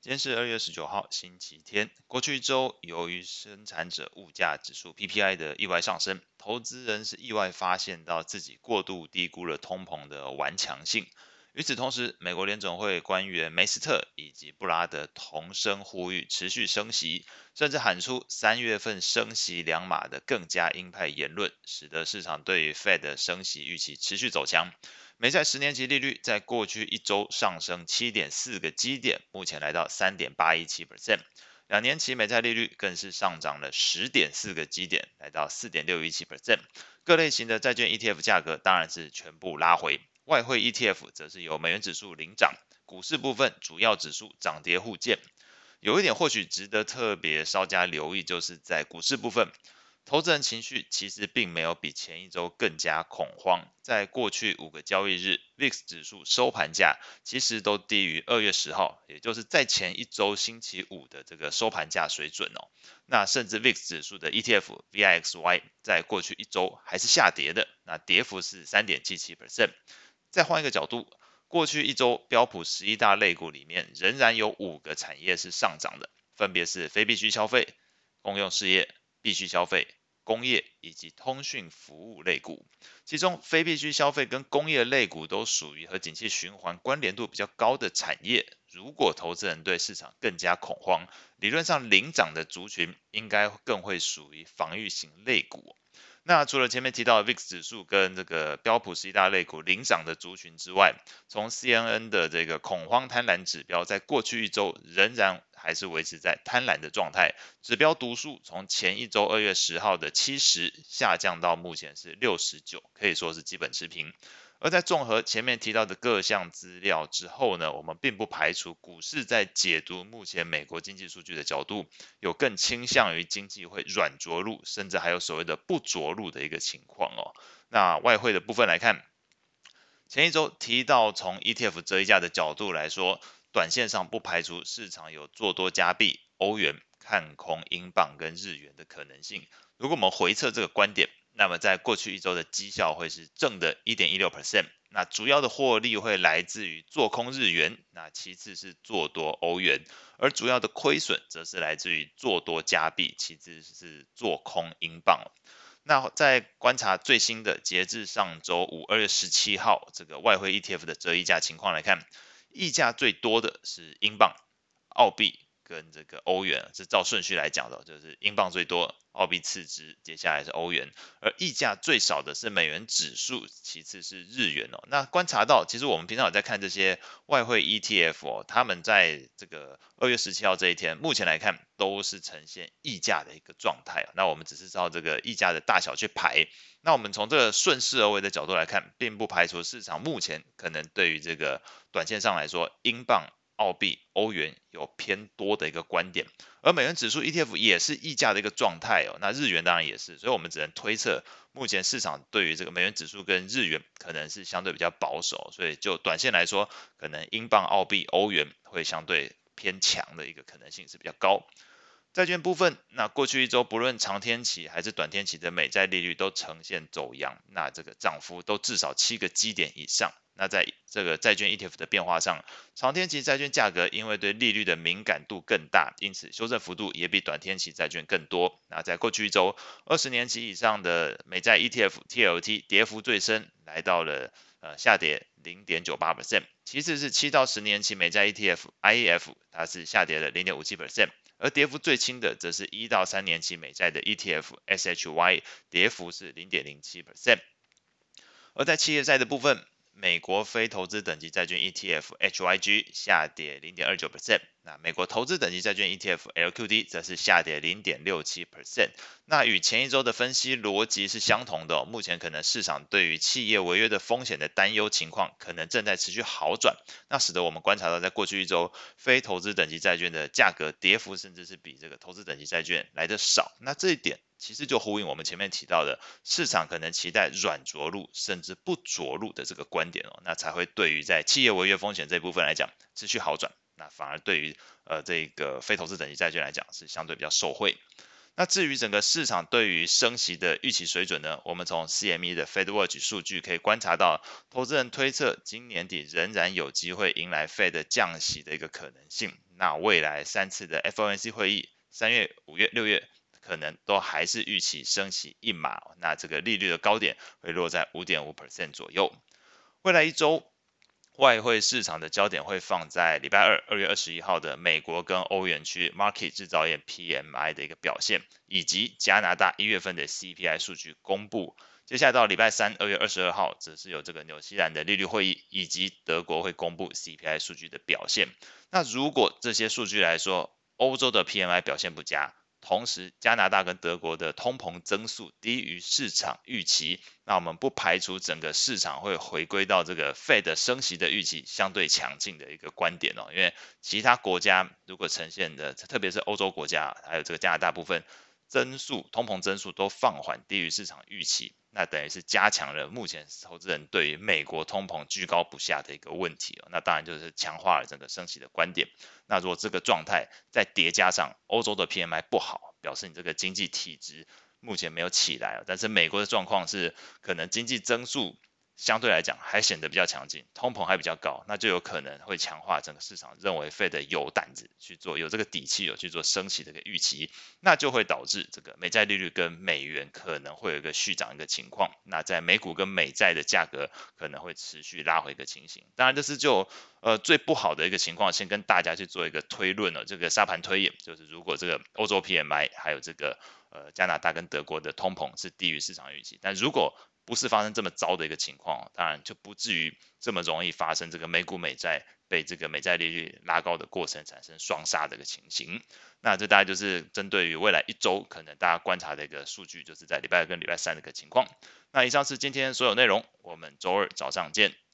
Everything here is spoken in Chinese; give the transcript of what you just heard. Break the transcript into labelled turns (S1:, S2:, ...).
S1: 今天是二月十九号，星期天。过去一周，由于生产者物价指数 PPI 的意外上升，投资人是意外发现到自己过度低估了通膨的顽强性。与此同时，美国联总会官员梅斯特以及布拉德同声呼吁持续升息，甚至喊出三月份升息两码的更加鹰派言论，使得市场对于 Fed 的升息预期持续走强。美债十年期利率在过去一周上升七点四个基点，目前来到三点八一七 percent。两年期美债利率更是上涨了十点四个基点，来到四点六一七 percent。各类型的债券 ETF 价格当然是全部拉回。外汇 ETF 则是由美元指数领涨，股市部分主要指数涨跌互见。有一点或许值得特别稍加留意，就是在股市部分，投资人情绪其实并没有比前一周更加恐慌。在过去五个交易日，VIX 指数收盘价其实都低于二月十号，也就是在前一周星期五的这个收盘价水准哦。那甚至 VIX 指数的 ETF VIXY 在过去一周还是下跌的，那跌幅是三点七七 percent。再换一个角度，过去一周标普十一大类股里面，仍然有五个产业是上涨的，分别是非必需消费、公用事业、必需消费、工业以及通讯服务类股。其中，非必需消费跟工业类股都属于和景气循环关联度比较高的产业。如果投资人对市场更加恐慌，理论上领涨的族群应该更会属于防御型类股。那除了前面提到的 VIX 指数跟这个标普十一大类股领涨的族群之外，从 CNN 的这个恐慌贪婪指标，在过去一周仍然还是维持在贪婪的状态，指标读数从前一周二月十号的七十下降到目前是六十九，可以说是基本持平。而在综合前面提到的各项资料之后呢，我们并不排除股市在解读目前美国经济数据的角度，有更倾向于经济会软着陆，甚至还有所谓的不着陆的一个情况哦。那外汇的部分来看，前一周提到从 ETF 折溢价的角度来说，短线上不排除市场有做多加币、欧元看空英镑跟日元的可能性。如果我们回测这个观点。那么在过去一周的绩效会是正的一点一六 percent，那主要的获利会来自于做空日元，那其次是做多欧元，而主要的亏损则是来自于做多加币，其次是做空英镑。那在观察最新的截至上周五二月十七号这个外汇 ETF 的折溢价情况来看，溢价最多的是英镑、澳币。跟这个欧元是照顺序来讲的，就是英镑最多，澳币次之，接下来是欧元，而溢价最少的是美元指数，其次是日元哦。那观察到，其实我们平常有在看这些外汇 ETF 哦，他们在这个二月十七号这一天，目前来看都是呈现溢价的一个状态。那我们只是照这个溢价的大小去排。那我们从这个顺势而为的角度来看，并不排除市场目前可能对于这个短线上来说，英镑。澳币、欧元有偏多的一个观点，而美元指数 ETF 也是溢价的一个状态哦。那日元当然也是，所以我们只能推测，目前市场对于这个美元指数跟日元可能是相对比较保守，所以就短线来说，可能英镑、澳币、欧元会相对偏强的一个可能性是比较高。债券部分，那过去一周不论长天期还是短天期的美债利率都呈现走扬，那这个涨幅都至少七个基点以上。那在这个债券 ETF 的变化上，长天期债券价格因为对利率的敏感度更大，因此修正幅度也比短天期债券更多。那在过去一周，二十年期以上的美债 ETF TLT 跌幅最深，来到了呃下跌零点九八 percent。其次是七到十年期美债 ETF IEF，它是下跌了零点五七 percent，而跌幅最轻的则是一到三年期美债的 ETF SHY，跌幅是零点零七 percent。而在企业债的部分，美国非投资等级债券 ETF HYG 下跌零点二九 percent，那美国投资等级债券 ETF LQD 则是下跌零点六七 percent。那与前一周的分析逻辑是相同的。目前可能市场对于企业违约的风险的担忧情况可能正在持续好转，那使得我们观察到在过去一周非投资等级债券的价格跌幅甚至是比这个投资等级债券来得少。那这一点。其实就呼应我们前面提到的，市场可能期待软着陆甚至不着陆的这个观点哦，那才会对于在企业违约风险这部分来讲持续好转，那反而对于呃这个非投资等级债券来讲是相对比较受惠。那至于整个市场对于升息的预期水准呢，我们从 CME 的 FedWatch 数据可以观察到，投资人推测今年底仍然有机会迎来 Fed 降息的一个可能性。那未来三次的 FOMC 会议，三月、五月、六月，可能都还是预期升息一码。那这个利率的高点会落在五点五 percent 左右。未来一周。外汇市场的焦点会放在礼拜二，二月二十一号的美国跟欧元区 market 制造业 PMI 的一个表现，以及加拿大一月份的 CPI 数据公布。接下来到礼拜三，二月二十二号，则是有这个纽西兰的利率会议，以及德国会公布 CPI 数据的表现。那如果这些数据来说，欧洲的 PMI 表现不佳。同时，加拿大跟德国的通膨增速低于市场预期，那我们不排除整个市场会回归到这个 Fed 升息的预期相对强劲的一个观点哦。因为其他国家如果呈现的，特别是欧洲国家，还有这个加拿大部分。增速、通膨增速都放缓，低于市场预期，那等于是加强了目前投资人对于美国通膨居高不下的一个问题。那当然就是强化了整个升息的观点。那如果这个状态再叠加上欧洲的 PMI 不好，表示你这个经济体质目前没有起来。但是美国的状况是可能经济增速。相对来讲还显得比较强劲，通膨还比较高，那就有可能会强化整个市场认为 Fed 有胆子去做，有这个底气有去做升息的一个预期，那就会导致这个美债利率跟美元可能会有一个续涨一个情况，那在美股跟美债的价格可能会持续拉回一个情形。当然这是就呃最不好的一个情况，先跟大家去做一个推论了，这个沙盘推演就是如果这个欧洲 PMI 还有这个呃加拿大跟德国的通膨是低于市场预期，但如果不是发生这么糟的一个情况，当然就不至于这么容易发生这个美股美债被这个美债利率拉高的过程产生双杀的一个情形。那这大概就是针对于未来一周可能大家观察的一个数据，就是在礼拜二跟礼拜三的一个情况。那以上是今天所有内容，我们周二早上见。